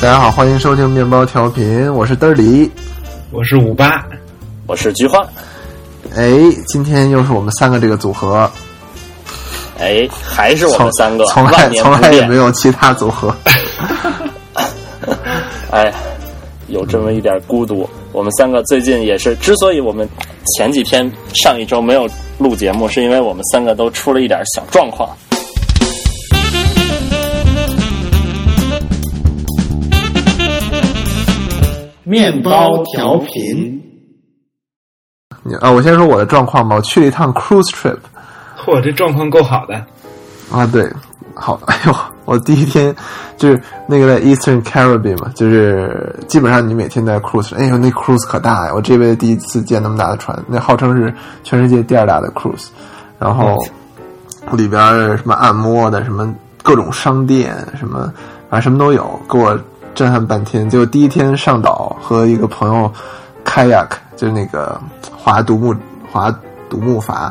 大家好，欢迎收听面包调频，我是嘚儿里，我是五八，我是菊花。哎，今天又是我们三个这个组合，哎，还是我们三个，从来从来也没有其他组合。哎，有这么一点孤独。我们三个最近也是，之所以我们前几天上一周没有录节目，是因为我们三个都出了一点小状况。面包调频。啊，我先说我的状况吧。我去了一趟 cruise trip。嚯，这状况够好的。啊，对，好，哎呦，我第一天就是那个在 Eastern Caribbean 嘛，就是基本上你每天在 cruise。哎呦，那 cruise 可大呀！我这辈子第一次见那么大的船，那号称是全世界第二大的 cruise。然后里边什么按摩的，什么各种商店，什么反正什么都有，给我。震撼半天，就第一天上岛和一个朋友 kayak，就是那个划独木划独木筏，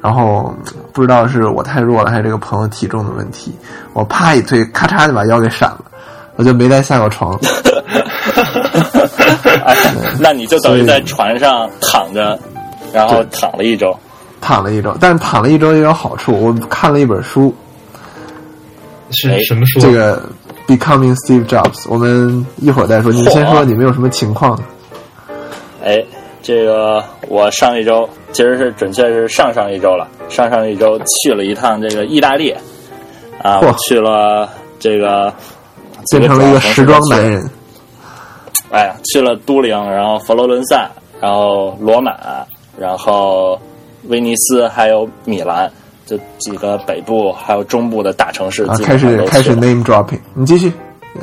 然后不知道是我太弱了还是这个朋友体重的问题，我啪一推，咔嚓就把腰给闪了，我就没再下过床。那你就等于在船上躺着，然后躺了一周，躺了一周，但是躺了一周也有好处，我看了一本书，是什么书？这个。Becoming Steve Jobs，我们一会儿再说。你先说，你们有什么情况？哎，这个我上一周其实是准确是上上一周了，上上一周去了一趟这个意大利，啊，我去了这个变成了一个时装男人。哎呀，去了都灵，然后佛罗伦萨，然后罗马，然后威尼斯，还有米兰。这几个北部还有中部的大城市，开始开始 name dropping，你继续。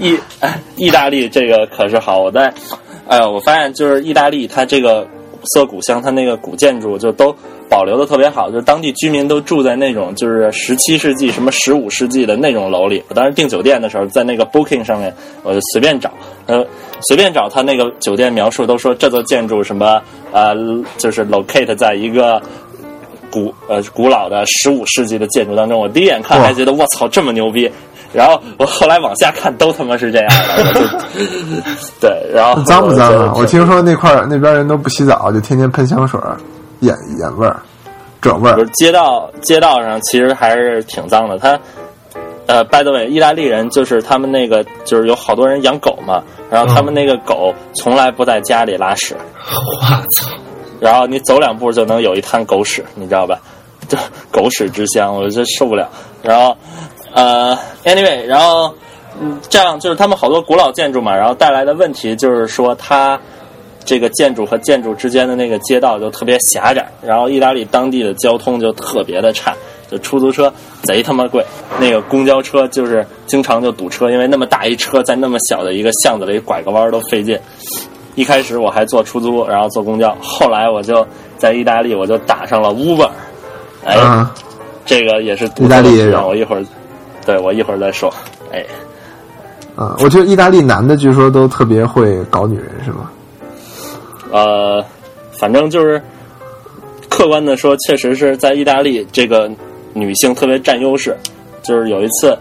意意大利这个可是好，我在哎呀，我发现就是意大利，它这个古色古香，它那个古建筑就都保留的特别好，就是当地居民都住在那种就是十七世纪什么十五世纪的那种楼里。我当时订酒店的时候，在那个 Booking 上面，我就随便找，呃，随便找他那个酒店描述，都说这座建筑什么呃，就是 locate 在一个。古呃古老的十五世纪的建筑当中，我第一眼看还觉得我操这么牛逼，然后我后来往下看都他妈是这样的，对，然后脏不脏啊？我听说那块那边人都不洗澡，就天天喷香水，眼眼味儿、褶味儿。不是街道街道上其实还是挺脏的。他呃，by the way，意大利人就是他们那个就是有好多人养狗嘛，然后他们那个狗从来不在家里拉屎。我操！然后你走两步就能有一滩狗屎，你知道吧？就狗屎之乡，我就受不了。然后，呃，anyway，然后，嗯，这样就是他们好多古老建筑嘛，然后带来的问题就是说，它这个建筑和建筑之间的那个街道就特别狭窄，然后意大利当地的交通就特别的差，就出租车贼他妈贵，那个公交车就是经常就堵车，因为那么大一车在那么小的一个巷子里拐个弯都费劲。一开始我还坐出租，然后坐公交，后来我就在意大利，我就打上了 Uber。哎，这个也是意大利人，我一会儿，对我一会儿再说。哎，嗯，我觉得意大利男的据说都特别会搞女人，是吗？呃，反正就是客观的说，确实是在意大利，这个女性特别占优势。就是有一次，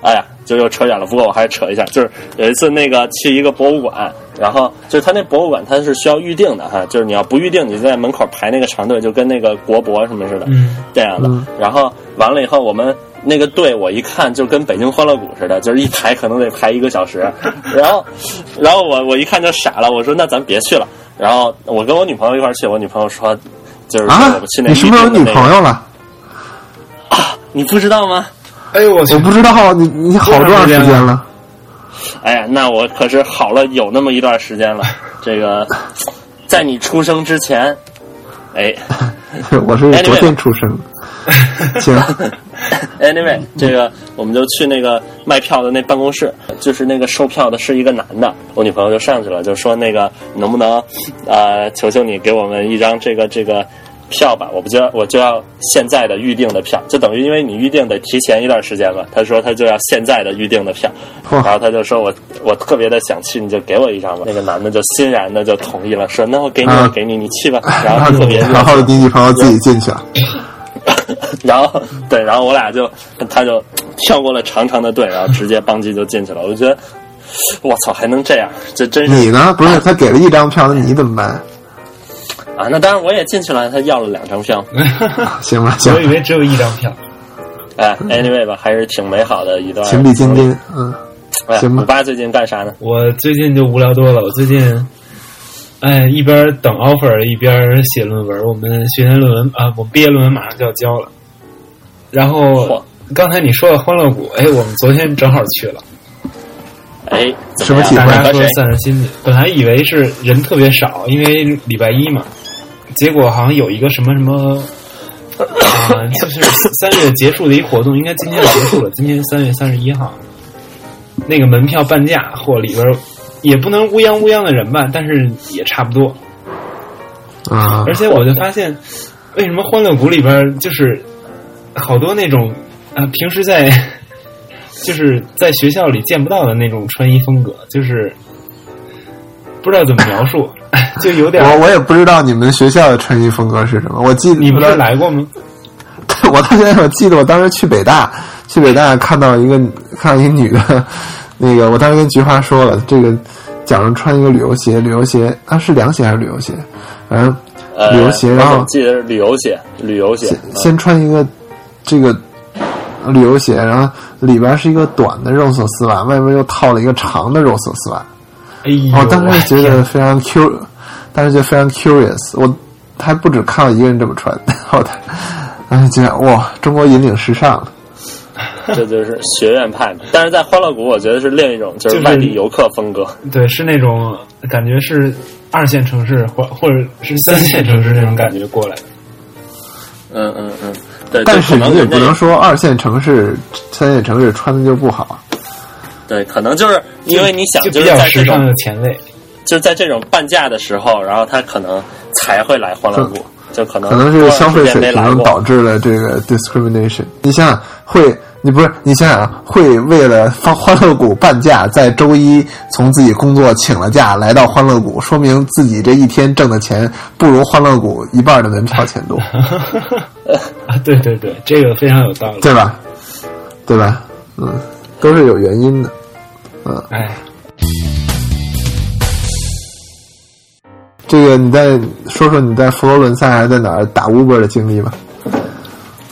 哎呀。就又扯远了，不过我还是扯一下。就是有一次那个去一个博物馆，然后就是他那博物馆他是需要预定的哈，就是你要不预定，你在门口排那个长队，就跟那个国博什么似的，这样的。然后完了以后，我们那个队我一看就跟北京欢乐谷似的，就是一排可能得排一个小时。然后，然后我我一看就傻了，我说那咱别去了。然后我跟我女朋友一块去，我女朋友说就是我去那。你是不是有女朋友了？啊，你不知道吗？哎呦我去！我不知道你你好多长时间了？哎呀，那我可是好了有那么一段时间了。这个在你出生之前，哎，我是昨天出生。行，Anyway，这个我们就去那个卖票的那办公室，就是那个售票的是一个男的，我女朋友就上去了，就说那个能不能啊，求求你给我们一张这个这个。票吧，我不就要我就要现在的预定的票，就等于因为你预定得提前一段时间嘛。他说他就要现在的预定的票，然后他就说我我特别的想去，你就给我一张吧。那个男的就欣然的就同意了，说那我给你，我给你，你去吧。然后特别，然后你女朋友自己进去了。然后对，然后我俩就他就跳过了长长的队，然后直接邦机就进去了。我就觉得我操，还能这样，这真是你呢？不是他给了一张票，那你怎么办？啊！那当然我也进去了，他要了两张票。行吧，行我以为只有一张票。哎，anyway 吧，还是挺美好的一段情比金坚。嗯，哎，行吧五八最近干啥呢？我最近就无聊多了，我最近，哎，一边等 offer 一边写论文。我们学年论文啊，我们毕业论文马上就要交了。然后刚才你说的欢乐谷，哎，我们昨天正好去了，哎，怎什么体会样？大家说？散散心去。本来以为是人特别少，因为礼拜一嘛，结果好像有一个什么什么。啊、就是三月结束的一活动，应该今天就结束了。今天三月三十一号，那个门票半价，或里边也不能乌泱乌泱的人吧，但是也差不多。啊而且我就发现，为什么欢乐谷里边就是好多那种啊、平时在 就是在学校里见不到的那种穿衣风格，就是不知道怎么描述，就有点儿。我我也不知道你们学校的穿衣风格是什么。我记得你不是来过吗？我到现在我记得我当时去北大，去北大看到一个看到一个女的，那个我当时跟菊花说了，这个脚上穿一个旅游鞋，旅游鞋啊是凉鞋还是旅游鞋？反正呃，旅游鞋，然后我记得是旅游鞋，旅游鞋先。先穿一个这个旅游鞋，然后里边是一个短的肉色丝袜，外面又套了一个长的肉色丝袜。哎呦，我当时觉得非常 cu，当时觉得非常 curious。我还不止看到一个人这么穿，我当时觉得哇，中国引领时尚。这就是学院派嘛。但是在欢乐谷，我觉得是另一种，就是外地游客风格。天对，是那种感觉是二线城市或或者是三线城市那种感觉过来的。嗯嗯嗯，对，但是可能也不能说二线城市、三线城市穿的就不好。对，可能就是因为你想，就是在这种前卫。就是在这种半价的时候，然后他可能才会来欢乐谷，就可能可能是消费水平导致了这个 discrimination。你想想，会你不是你想想，会为了放欢乐谷半价，在周一从自己工作请了假来到欢乐谷，说明自己这一天挣的钱不如欢乐谷一半的门票钱多，啊，对对对，这个非常有道理。对吧？对吧？嗯，都是有原因的。哎，这个你再说说你在佛罗伦萨还是在哪儿打 Uber 的经历吧？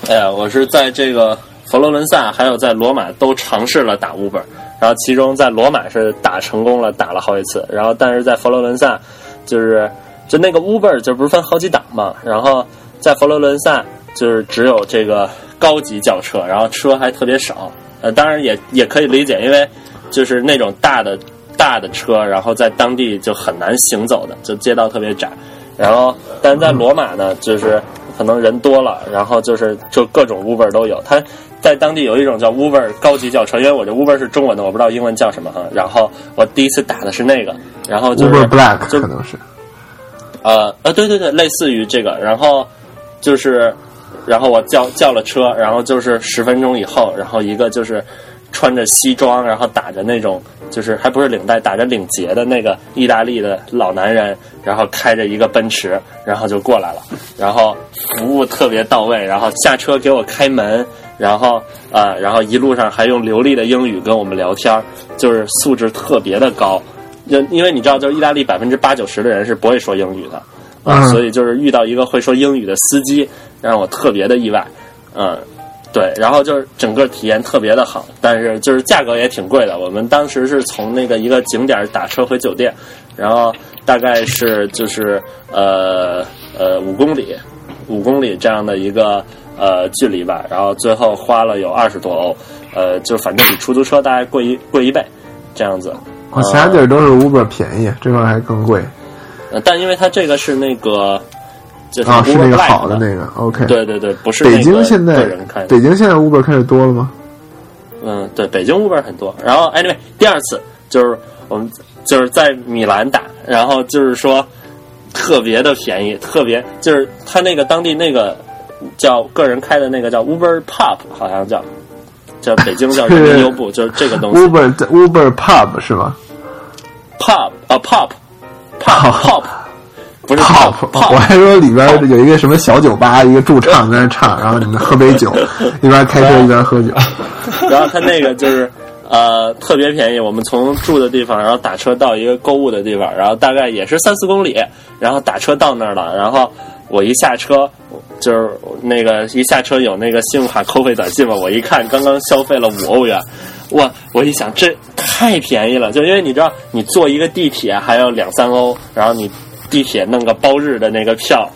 哎呀，我是在这个佛罗伦萨还有在罗马都尝试了打 Uber，然后其中在罗马是打成功了，打了好几次，然后但是在佛罗伦萨就是就那个 Uber 就不是分好几档嘛，然后在佛罗伦萨就是只有这个高级轿车，然后车还特别少，呃，当然也也可以理解，因为就是那种大的大的车，然后在当地就很难行走的，就街道特别窄。然后，但是在罗马呢，就是可能人多了，然后就是就各种 Uber 都有。它在当地有一种叫 Uber 高级轿车，因为我这 Uber 是中文的，我不知道英文叫什么哈。然后我第一次打的是那个，然后就是 Uber Black 就可能是呃呃，对对对，类似于这个，然后就是，然后我叫叫了车，然后就是十分钟以后，然后一个就是穿着西装，然后打着那种就是还不是领带，打着领结的那个意大利的老男人，然后开着一个奔驰，然后就过来了，然后服务特别到位，然后下车给我开门，然后啊、呃然后一路上还用流利的英语跟我们聊天儿，就是素质特别的高。就因为你知道，就是意大利百分之八九十的人是不会说英语的，啊，嗯。所以就是遇到一个会说英语的司机，让我特别的意外，嗯，对，然后就是整个体验特别的好，但是就是价格也挺贵的。我们当时是从那个一个景点打车回酒店，然后大概是就是呃呃五公里，五公里这样的一个呃距离吧，然后最后花了有二十多欧，呃，就反正比出租车大概贵一贵一倍，这样子。哦，其他地儿都是 Uber 便宜，这块儿还更贵呃，但因为它这个是那个，就是啊，是那个好的那个 OK。对对对，不是北京现在个人开。北京现在 Uber 开始多了吗？嗯，对，北京 Uber 很多。然后 anyway，第二次就是我们就是在米兰打，然后就是说特别的便宜，特别就是他那个当地那个叫个人开的那个叫 Uber Pop，好像叫叫北京叫 人民优步，就是这个东西 Uber Uber Pub 是吗？Pop 啊 Pop Pop Pop 不是 pop，pop，我还说里边有一个什么小酒吧，一个驻唱在那唱，然后你们喝杯酒，一边开车一边喝酒。然后他那个就是呃特别便宜，我们从住的地方，然后打车到一个购物的地方，然后大概也是三四公里，然后打车到那儿了，然后我一下车。就是那个一下车有那个信用卡扣费短信嘛，我一看刚刚消费了五欧元，哇！我一想这太便宜了，就因为你知道你坐一个地铁还要两三欧，然后你地铁弄个包日的那个票，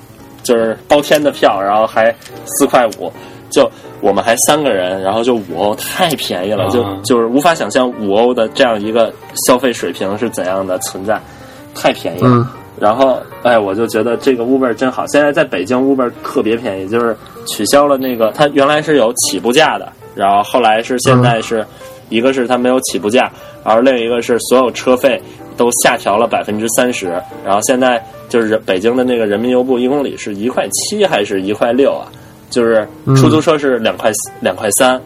就是包天的票，然后还四块五，就我们还三个人，然后就五欧，太便宜了，就就是无法想象五欧的这样一个消费水平是怎样的存在，太便宜了。嗯然后，哎，我就觉得这个 Uber 真好。现在在北京 Uber 特别便宜，就是取消了那个，它原来是有起步价的，然后后来是现在是、一个是它没有起步价，而另一个是所有车费都下调了百分之三十。然后现在就是北京的那个人民邮步一公里是一块七还是一块六啊？就是出租车是两块两块三，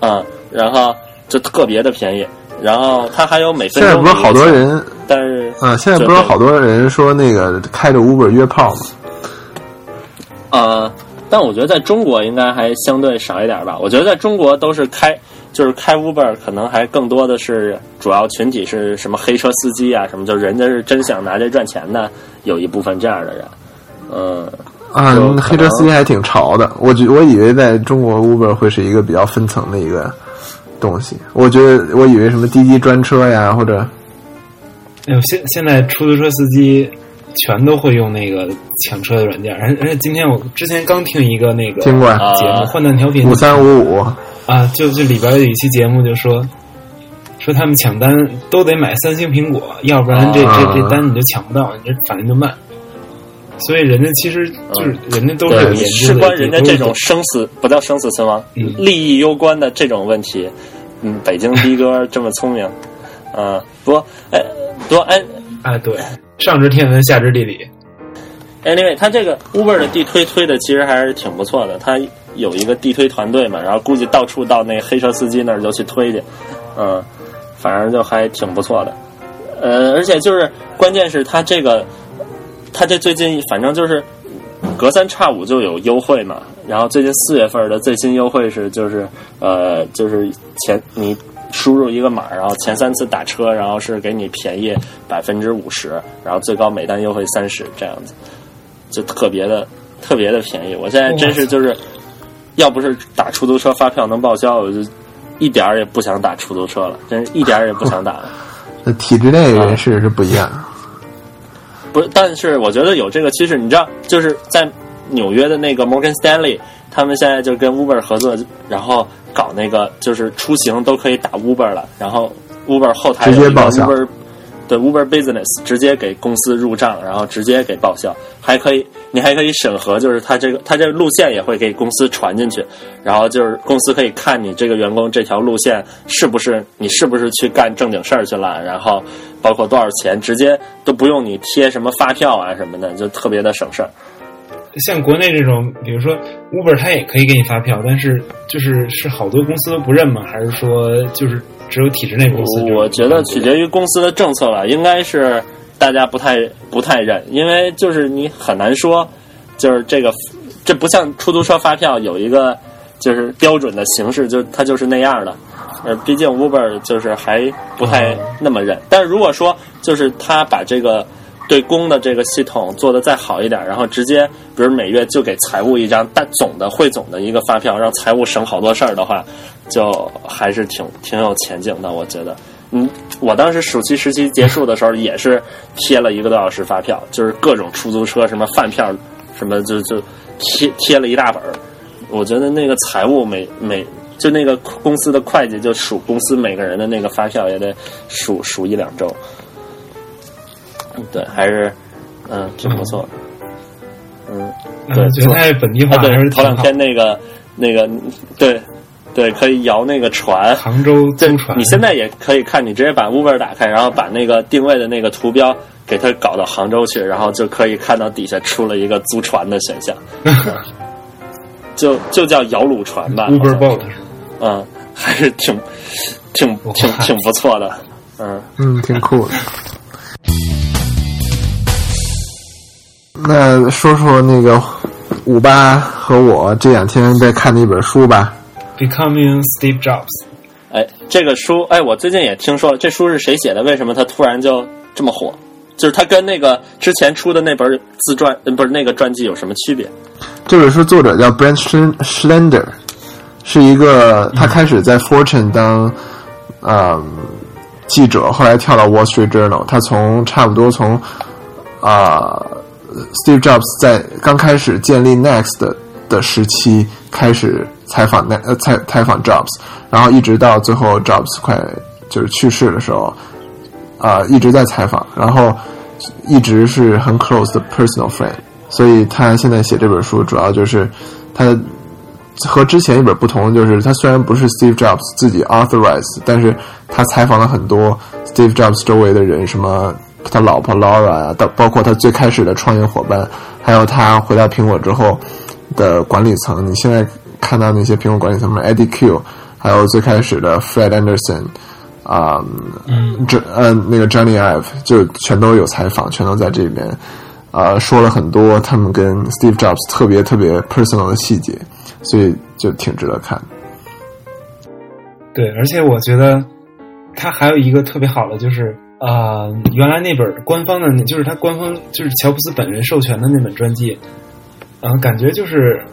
嗯，然后就特别的便宜。然后它还有每分钟现在不是好多人，但是啊，现在不是好多人说那个开着 Uber 约炮吗？呃，但我觉得在中国应该还相对少一点吧。我觉得在中国都是开，就是开 Uber，可能还更多的是主要群体是什么黑车司机啊，什么就人家是真想拿这赚钱的，有一部分这样的人。嗯，啊，黑车司机还挺潮的。我觉我以为在中国 Uber 会是一个比较分层的一个东西。我觉得我以为什么滴滴专车呀，或者哎呦，现现在出租车司机全都会用那个抢车的软件，而而且今天我之前刚听一个那个听过呀节目啊《换弹调频》五三五五，啊，就就里边有一期节目就说说他们抢单都得买三星苹果，要不然这这啊这单你就抢不到，你这反应就慢。所以人家其实就是人家都是有对，研究事，关人家这种生死不叫生死存亡，嗯利益攸关的这种问题，嗯，北京的哥这么聪明，啊、不过哎，不过哎。啊，对，上知天文下知地理，Anyway，它这个 Uber 的地推推的其实还是挺不错的，它有一个地推团队嘛，然后估计到处到那黑车司机那儿就去推去，嗯，反正就还挺不错的，呃，而且就是关键是他这个，他这最近反正就是隔三差五就有优惠嘛，然后最近四月份的最新优惠是就是呃就是前你输入一个码，然后前三次打车，然后是给你便宜百分之五十，然后最高每单优惠三十这样子，就特别的特别的便宜。我现在真是就是，要不是打出租车发票能报销，我就一点儿也不想打出租车了，真是 一点儿也不想打了。那体制内人士是不一样。不是，但是我觉得有这个趋势，你知道，就是在纽约的那个 Morgan Stanley，他们现在就跟 Uber 合作，然后搞那个就是出行都可以打 Uber 了，然后 Uber 后台有一个直接报销 Uber 对 Uber Business 直接给公司入账，然后直接给报销，还可以，你还可以审核，就是他这个他这个路线也会给公司传进去，然后就是公司可以看你这个员工这条路线是不是你是不是去干正经事儿去了，然后包括多少钱，直接都不用你贴什么发票啊什么的，就特别的省事儿。像国内这种，比如说 Uber，它也可以给你发票，但是就是是好多公司都不认吗？还是说就是只有体制内公司？我觉得取决于公司的政策吧，应该是大家不太不太认，因为就是你很难说，就是这个这不像出租车发票有一个就是标准的形式，就它就是那样的。呃，毕竟 Uber 就是还不太那么认，但是如果说就是他把这个对公的这个系统做得再好一点，然后直接比如每月就给财务一张大总的汇总的一个发票，让财务省好多事儿的话，就还是挺挺有前景的，我觉得。嗯，我当时暑期实习结束的时候也是贴了一个多小时发票，就是各种出租车什么饭票什么就就贴贴了一大本儿。我觉得那个财务每每就那个公司的会计就数公司每个人的那个发票也得数数一两周。对，还是嗯挺不错的。嗯，对嗯觉得本地化啊，对，还是。头两天那个那个，对对，可以摇那个船。杭州对租船，你现在也可以看，你直接把 Uber 打开，然后把那个定位的那个图标给它搞到杭州去，然后就可以看到底下出了一个租船的选项，就就叫摇橹船吧 Uber Boat 嗯，还是挺挺挺挺不错的，嗯。嗯，挺酷的。那说说那个五八和我这两天在看的一本书吧。Becoming Steve Jobs，哎，这个书，哎，我最近也听说了，这书是谁写的？为什么它突然就这么火？就是它跟那个之前出的那本自传，呃不是那个传记有什么区别？这本书作者叫 Brent Schlen- Schlender，是一个他开始在 Fortune 当啊、记者，后来跳到 Wall Street Journal。他从差不多从啊、Steve Jobs 在刚开始建立 Next 的的时期开始采访 Ne 呃采采访 Jobs，然后一直到最后 Jobs 快就是去世的时候，啊、一直在采访，然后一直是很 close 的 personal friend。所以他现在写这本书，主要就是他和之前一本不同，就是他虽然不是 Steve Jobs 自己 authorize，但是他采访了很多 Steve Jobs 周围的人，什么他老婆 Laura 啊，到包括他最开始的创业伙伴，还有他回到苹果之后的管理层。你现在看到那些苹果管理层，什么 Eddie Q，还有最开始的 Fred Anderson。啊、嗯，这呃，那个 Johnny Ive 就全都有采访，全都在这边，啊，说了很多他们跟 Steve Jobs 特别特别 personal 的细节，所以就挺值得看。对，而且我觉得他还有一个特别好的就是。呃，原来那本官方的，就是他官方就是乔布斯本人授权的那本传记，嗯、呃，感觉就是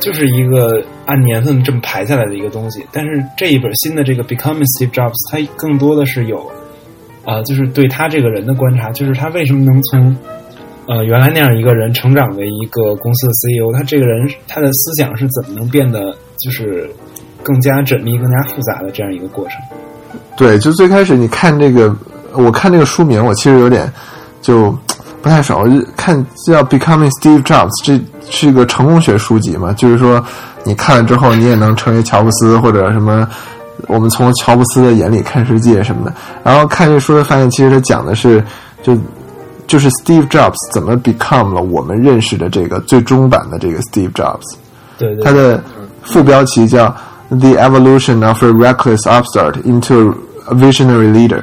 就是一个按年份这么排下来的一个东西。但是这一本新的这个 Becoming Steve Jobs，它更多的是有啊、就是对他这个人的观察，就是他为什么能从呃原来那样一个人成长为一个公司的 CEO，他这个人他的思想是怎么能变得就是更加缜密、更加复杂的这样一个过程。对，就最开始你看这个，我看这个书名，我其实有点就不太熟。看叫《Becoming Steve Jobs》，这是一个成功学书籍嘛？就是说，你看了之后，你也能成为乔布斯，或者什么？我们从乔布斯的眼里看世界什么的。然后看这书，发现其实他讲的是，就就是 Steve Jobs 怎么 become 了我们认识的这个最终版的这个 Steve Jobs。对对。它的副标题叫 The Evolution of a Reckless Upstart into A visionary leader，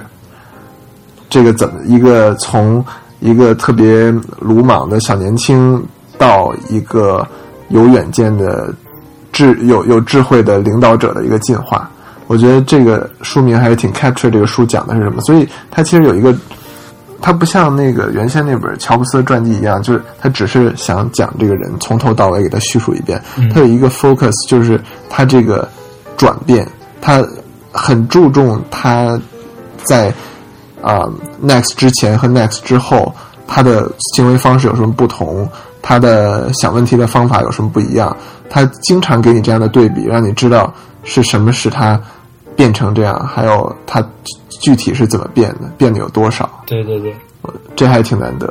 这个怎么一个从一个特别鲁莽的小年轻到一个有远见的智有有智慧的领导者的一个进化？我觉得这个书名还是挺 capture 这个书讲的是什么，所以它其实有一个，它不像那个原先那本乔布斯传记一样，就是他只是想讲这个人从头到尾给他叙述一遍，他有一个 focus，就是他这个转变，他。很注重他在啊、呃、Next 之前和 Next 之后，他的行为方式有什么不同，他的想问题的方法有什么不一样。他经常给你这样的对比，让你知道是什么使他变成这样，还有他具体是怎么变的，变得有多少。对对对，这还挺难得。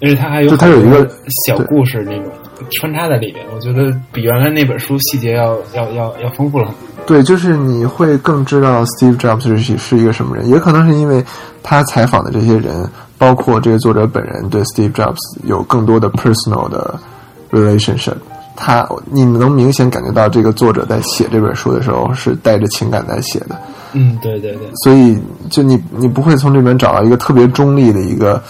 而且他还有就他有一个小故事那种穿插在里边，我觉得比原来那本书细节要要要要丰富了很多。对，就是你会更知道 Steve Jobs 是是一个什么人，也可能是因为他采访的这些人，包括这个作者本人对 Steve Jobs 有更多的 personal 的 relationship。他你能明显感觉到这个作者在写这本书的时候是带着情感在写的。嗯，对对对。所以就你你不会从这边找到一个特别中立的一个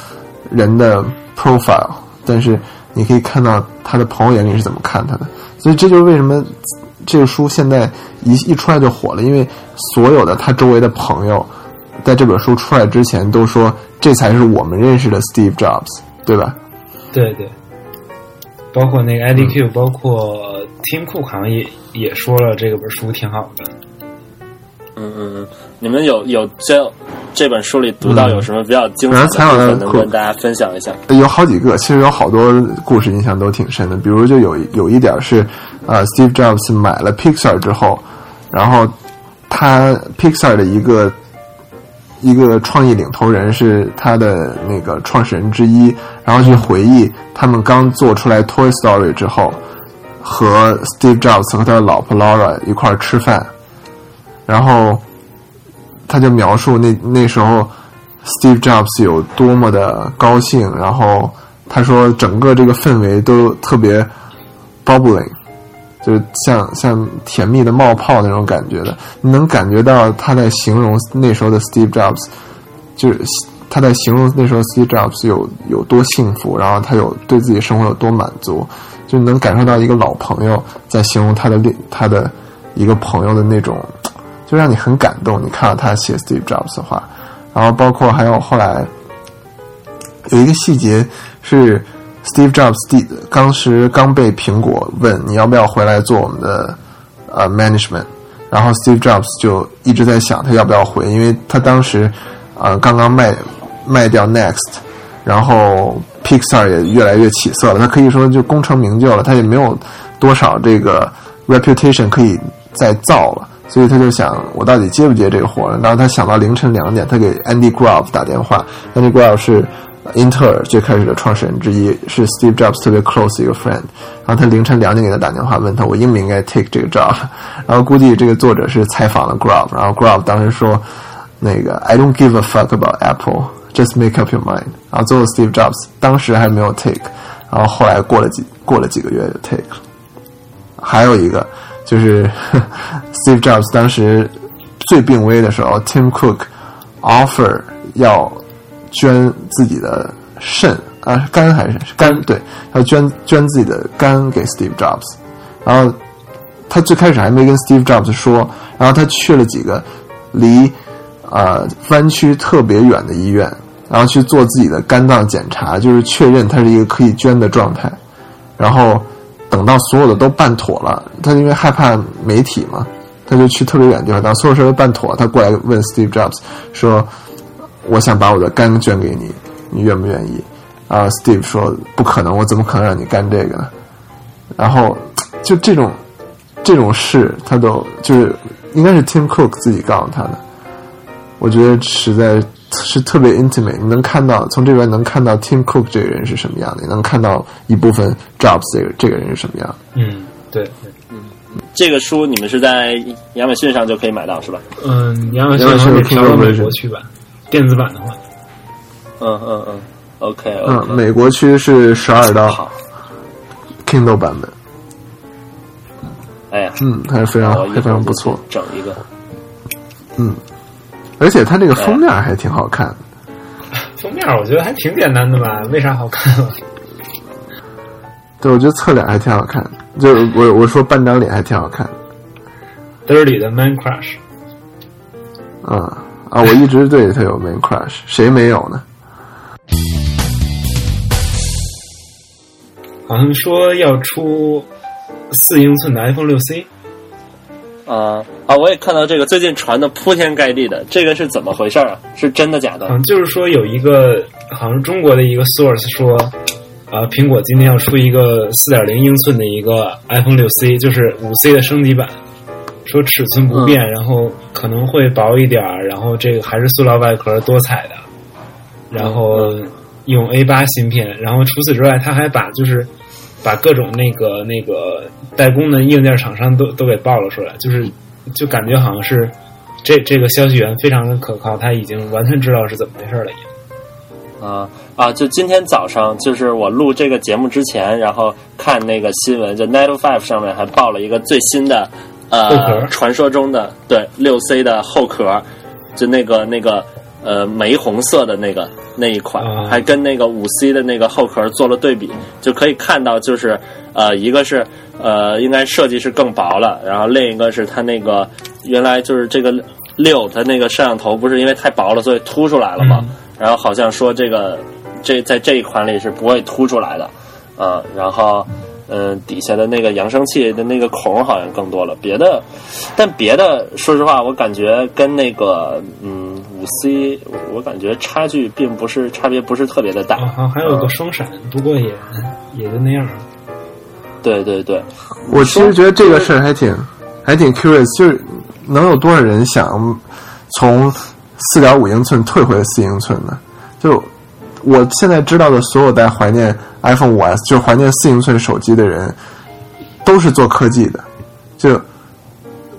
人的 profile，但是你可以看到他的朋友眼里是怎么看他的。所以这就是为什么。这个书现在一一出来就火了，因为所有的他周围的朋友，在这本书出来之前都说这才是我们认识的 Steve Jobs，对吧？对对，包括那个 Eddie Q，、嗯、包括 Tim Cook 好像也也说了这个本书挺好的。嗯嗯嗯，你们有有这这本书里读到有什么比较精彩的部分，能跟大家分享一下？有好几个，其实有好多故事印象都挺深的。比如就有有一点是，呃，Steve Jobs 买了 Pixar 之后，然后他 Pixar 的一个一个创意领头人是他的那个创始人之一，然后去回忆他们刚做出来 Toy Story 之后，和 Steve Jobs 和他的老婆 Laura 一块儿吃饭。然后他就描述那那时候 Steve Jobs 有多么的高兴，然后他说整个这个氛围都特别 bubbling，就是像像甜蜜的冒泡那种感觉的。你能感觉到他在形容那时候的 Steve Jobs，就是他在形容那时候 Steve Jobs 有有多幸福，然后他有对自己生活有多满足，就能感受到一个老朋友在形容他的另他的一个朋友的那种，就让你很感动。你看到他写 Steve Jobs 的话，然后包括还有后来有一个细节是 Steve Jobs 第当时刚被苹果问你要不要回来做我们的呃 management，然后 Steve Jobs 就一直在想他要不要回，因为他当时呃刚刚卖卖掉 Next，然后 Pixar 也越来越起色了，他可以说就功成名就了，他也没有多少这个 reputation 可以再造了。所以他就想，我到底接不接这个活呢？然后他想到凌晨两点，他给 Andy Grove 打电话。Andy Grove 是英特尔最开始的创始人之一，是 Steve Jobs 特别 close 一个 friend。然后他凌晨两点给他打电话，问他我应不应该 take 这个 job。然后估计这个作者是采访了 Grove，然后 Grove 当时说，那个 I don't give a fuck about Apple, just make up your mind。然后最后 Steve Jobs 当时还没有 take，然后后来过了几过了几个月就 take 了。还有一个就是 Steve Jobs 当时最病危的时候，Tim Cook offer 要捐自己的肾啊肝还是肝对，要捐捐自己的肝给 Steve Jobs，然后他最开始还没跟 Steve Jobs 说，然后他去了几个离呃湾区特别远的医院，然后去做自己的肝脏检查，就是确认他是一个可以捐的状态，然后。等到所有的都办妥了，他因为害怕媒体嘛，他就去特别远的地方。当所有事都办妥，他过来问 Steve Jobs 说：“我想把我的肝捐给你，你愿不愿意？”啊，Steve 说：“不可能，我怎么可能让你干这个呢？”然后就这种这种事，他都就是应该是 Tim Cook 自己告诉他的。我觉得实在。是特别 intimate，你能看到从这边能看到 Tim Cook 这个人是什么样的，你能看到一部分 Jobs 这个这个人是什么样。嗯，对，嗯，这个书你们是在亚马逊上就可以买到是吧？嗯，亚马逊上是调到美国区版，电子版的话，嗯嗯嗯，OK，嗯，美国区是十二刀，Kindle 版本。哎呀，嗯，还是非常非常不错，整一个，嗯。而且它这个封面还挺好看的，封面我觉得还挺简单的吧？为啥好看？对，我觉得侧脸还挺好看，就是我我说半张脸还挺好看。Dirty 的 Man Crush，啊啊！我一直对他有 Man Crush，谁没有呢？好像说要出四英寸的 iPhone 六 C。啊啊！我也看到这个，最近传的铺天盖地的，这个是怎么回事啊？是真的假的？嗯，就是说有一个好像中国的一个 source 说，啊，苹果今天要出一个四点零英寸的一个 iPhone 六 C，就是五 C 的升级版，说尺寸不变，然后可能会薄一点儿，然后这个还是塑料外壳，多彩的，然后用 A 八芯片，然后除此之外，他还把就是。把各种那个那个代工的硬件厂商都都给爆了出来，就是就感觉好像是这这个消息源非常的可靠，他已经完全知道是怎么回事了。已经啊啊！就今天早上，就是我录这个节目之前，然后看那个新闻，就 n e t Five 上面还爆了一个最新的呃传说中的对六 C 的后壳，就那个那个。呃，玫红色的那个那一款，还跟那个五 C 的那个后壳做了对比，就可以看到，就是呃，一个是呃，应该设计是更薄了，然后另一个是它那个原来就是这个六它那个摄像头不是因为太薄了，所以凸出来了嘛，然后好像说这个这在这一款里是不会凸出来的，呃，然后。嗯，底下的那个扬声器的那个孔好像更多了，别的，但别的，说实话，我感觉跟那个嗯五 C，我感觉差距并不是差别不是特别的大。啊，还有个双闪，不过也也就那样。对对对，我其实觉得这个事儿还挺还挺 curious，就是能有多少人想从四点五英寸退回四英寸呢？就我现在知道的所有在怀念。iPhone 五 S，就是怀念四英寸手机的人，都是做科技的。就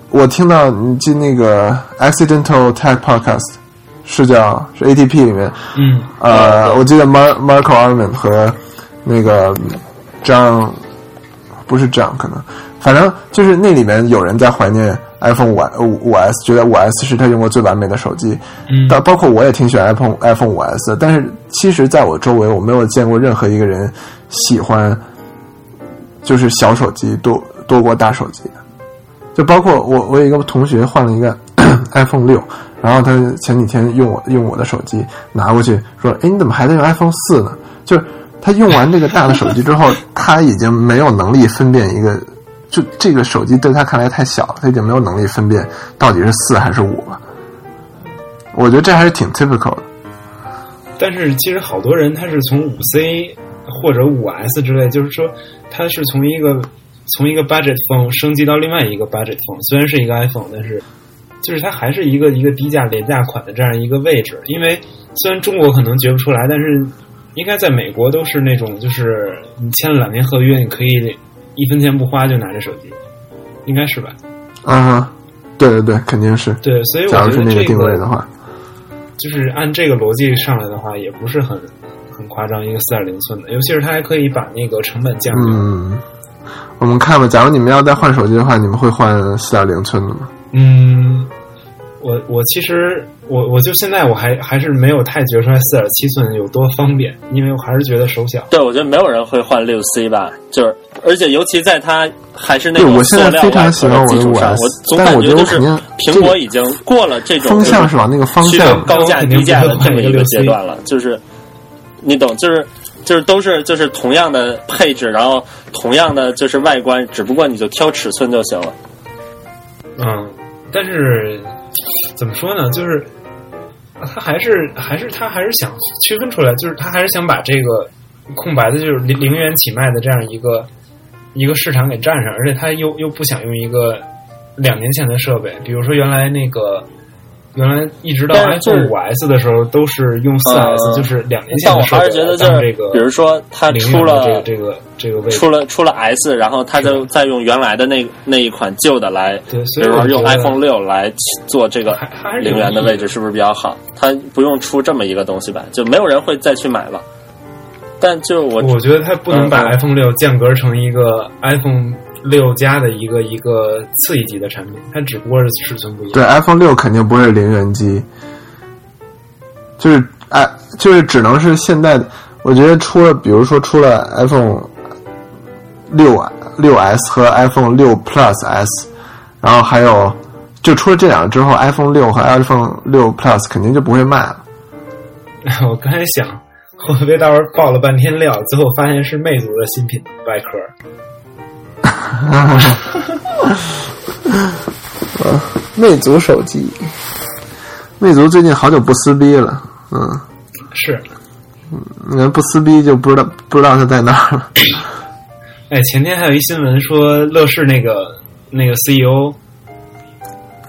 我听到你进那个 Accidental Tech Podcast 是叫是 ATP 里面，嗯，呃，我记得 Mar Marco Arman 和那个张不是张可能，反正就是那里面有人在怀念 iPhone 五五五 S，觉得五 S 是他用过最完美的手机。嗯但包括我也挺喜欢 iPhone iPhone 五 S 的，但是其实在我周围，我没有见过任何一个人喜欢就是小手机多多过大手机的。就包括我，我有一个同学换了一个 iPhone 六，然后他前几天用我用我的手机拿过去说：“哎，你怎么还在用 iPhone 四呢？”就是他用完这个大的手机之后，他已经没有能力分辨一个，就这个手机对他看来太小了，他已经没有能力分辨到底是四还是五了。我觉得这还是挺 typical 的。但是其实好多人他是从五 C 或者五 S 之类，就是说他是从一个从一个 budget phone 升级到另外一个 budget phone，虽然是一个 iPhone，但是就是它还是一个一个低价廉价款的这样一个位置。因为虽然中国可能觉不出来，但是应该在美国都是那种就是你签了两年合约，你可以一分钱不花就拿着手机，应该是吧？嗯哼，对对对，肯定是。对，所以我假如觉得这是那个定位的话，就是按这个逻辑上来的话，也不是很很夸张，一个四点零寸的，尤其是它还可以把那个成本降低。嗯，我们看吧。假如你们要再换手机的话，你们会换四点零寸的吗？嗯，我我其实我我就现在我还还是没有太觉出来四点七寸有多方便，因为我还是觉得手小。对，我觉得没有人会换六 C 吧，就是而且尤其在它还是那种对我现在塑料外壳喜欢我的基础上，我总但是我感觉就是苹果已经过了这种风向是往那个方向。高价低价的这么一个阶段了，就是你懂，就是就是都是就是同样的配置，然后同样的就是外观，只不过你就挑尺寸就行了。嗯，但是怎么说呢？就是他还是还是他还是想区分出来，就是他还是想把这个空白的，就是零零元起卖的这样一个一个市场给占上，而且他又又不想用一个两年前的设备，比如说原来那个。原来一直到 iPhone 五 S 的时候，都是用四 S，、呃就是两年前但我的设备还是觉得就是，这个比如说它出了这个这个这个位置，出了出了 S，然后它就再用原来的那那一款旧的来，对，比如说用 iPhone 六来做这个零元的位置，是不是比较好？它不用出这么一个东西吧？就没有人会再去买了。但就我我觉得它不能把 iPhone 六间隔成一个 iPhone 六加的一个一个次一级的产品，它只不过是尺寸不一样。对，iPhone 六肯定不是零元机，就是哎，就是只能是现在的。我觉得出了，比如说出了 iPhone 六六 S 和 iPhone 六 Plus S，然后还有就出了这两个之后，iPhone 六和 iPhone 六 Plus 肯定就不会卖了。我刚才想，会不会到时候爆了半天料，最后发现是魅族的新品外壳？魅族手机，魅族最近好久不撕逼了，嗯，是，你看不撕逼就不知道不知道它在哪儿了。哎，前天还有一新闻说，乐视那个那个 CEO，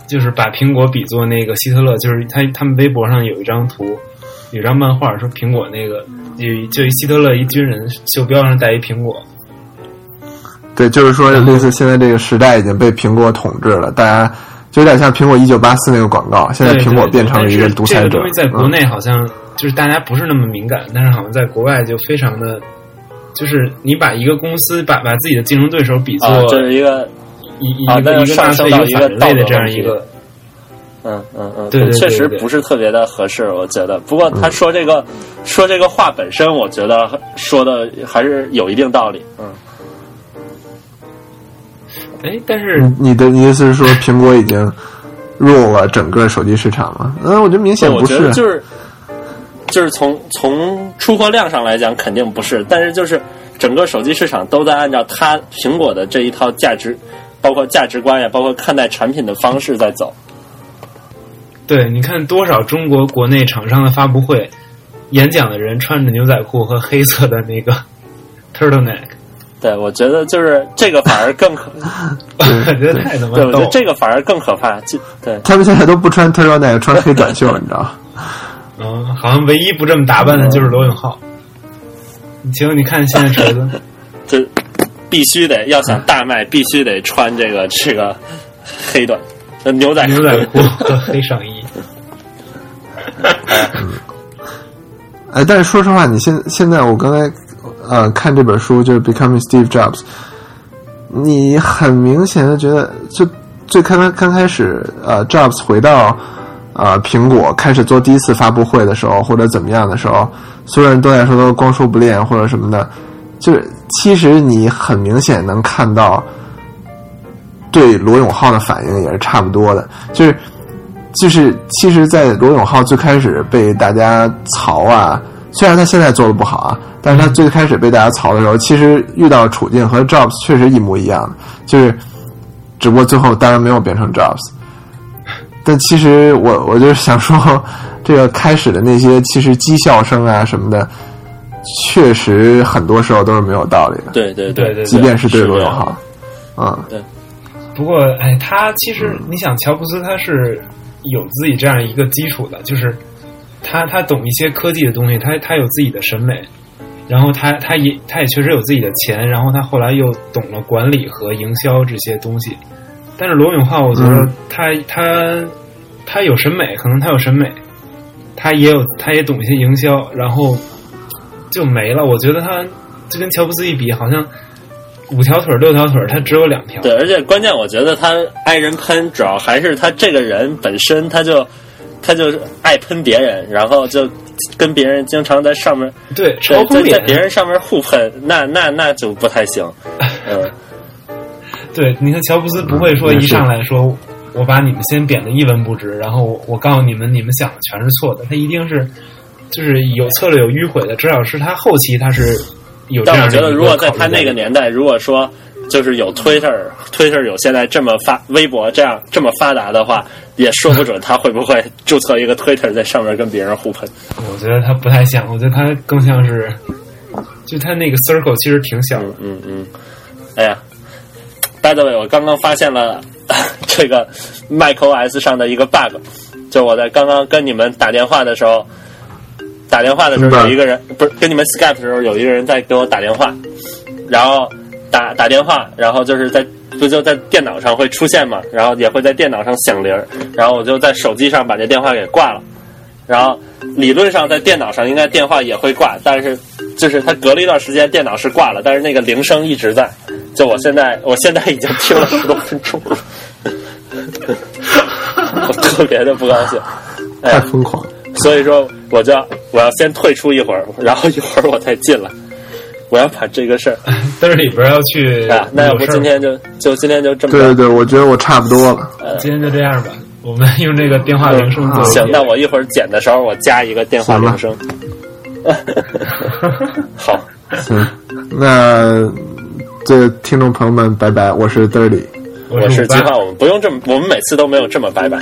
就是把苹果比作那个希特勒，就是他他们微博上有一张图，有一张漫画，说苹果那个有就一希特勒一军人袖标上带一苹果，对，就是说，类似现在这个时代已经被苹果统治了，大家就有点像苹果一九八四那个广告，现在苹果变成了一个独裁者。这个东西在国嗯内好像就是大家不是那么敏感，但是好像在国外就非常的，就是你把一个公司把把自己的竞争对手比作啊，这是一个一一啊那一个一个纳上升到粹一个一个道德反人类的这样一个，嗯嗯嗯，对对对确实不是特别的合适，我觉得。不过他说这个、说这个话本身，我觉得说的还是有一定道理。嗯，哎，但是你的意思是说苹果已经入了整个手机市场吗？嗯，我觉得明显我不是。觉得就是就是从从出货量上来讲，肯定不是，但是就是整个手机市场都在按照它苹果的这一套价值，包括价值观呀，包括看待产品的方式在走。对，你看多少中国国内厂商的发布会，演讲的人穿着牛仔裤和黑色的那个 turtleneck，对，我觉得就是这个反而更可，我觉得太他妈对，我觉得这个反而更可怕。就对，他们现在都不穿特 u 奶，穿黑短袖，你知道吗？嗯，好像唯一不这么打扮的就是罗永浩。结果你看现在锤子，这必须得要想大卖，必须得穿这个这个黑短呃牛仔牛仔裤和黑上衣。哎，但是说实话，你现现在我刚才呃看这本书就是《Becoming Steve Jobs》，你很明显的觉得，就最开刚刚开始，呃，Jobs 回到呃苹果开始做第一次发布会的时候，或者怎么样的时候，所有人都在说都光说不练或者什么的，就是其实你很明显能看到。对罗永浩的反应也是差不多的，就是就是，其实，在罗永浩最开始被大家嘲啊，虽然他现在做的不好啊，但是他最开始被大家嘲的时候，其实遇到处境和 Jobs 确实一模一样的，就是只不过最后当然没有变成 Jobs，但其实我我就是想说，这个开始的那些其实讥笑声啊什么的，确实很多时候都是没有道理的，对对对对即便是对罗永浩，嗯。不过，哎，他其实你想，乔布斯他是有自己这样一个基础的，就是他他懂一些科技的东西，他他有自己的审美，然后他他也他也确实有自己的钱，然后他后来又懂了管理和营销这些东西。但是罗永浩，我觉得嗯他、他他有审美，可能他有审美，他也有他也懂一些营销，然后就没了。我觉得他就跟乔布斯一比，好像五条腿六条腿，他只有两条。对，而且关键我觉得他挨人喷，主要还是他这个人本身他就他就是爱喷别人，然后就跟别人经常在上面对，对嘲讽在在别人上面互喷，那那那就不太行。嗯，对，你看乔布斯不会说一上来说，我把你们先贬得一文不值，然后我我告诉你们，你们想的全是错的。他一定是就是有策略有迂回的，至少是他后期他是有这但我觉得如果在他那个年代，如果说就是有 Twitter，Twitter 有现在这么发，微博这样这么发达的话，也说不准他会不会注册一个 Twitter 在上面跟别人互喷。我觉得他不太像，我觉得他更像是，就他那个 circle 其实挺小的。嗯嗯嗯，哎呀，by the way，我刚刚发现了 这个 macOS 上的一个 bug，就我在刚刚跟你们打电话的时候，打电话的时候？有一个人不是跟你们 Skype 的时候有一个人在给我打电话，然后打打电话，然后就是在不就在电脑上会出现嘛，然后也会在电脑上响铃儿，然后我就在手机上把这电话给挂了。然后理论上在电脑上应该电话也会挂，但是就是它隔了一段时间电脑是挂了，但是那个铃声一直在。就我现在，我现在 已经听了十多分钟了，我特别的不高兴。哎，太疯狂。所以说我就要我要先退出一会儿，然后一会儿我再进来。我要把这个事儿 但是里边要去啊，那要不今天就就今天就这么。对对对，我觉得我差不多了。今天就这样吧，我们用这个电话铃声做行，那我一会儿剪的时候我加一个电话铃声。好，行，那这听众朋友们，拜拜，我是 Dirty。我我是计划，我们不用这么，我们每次都没有这么拜拜。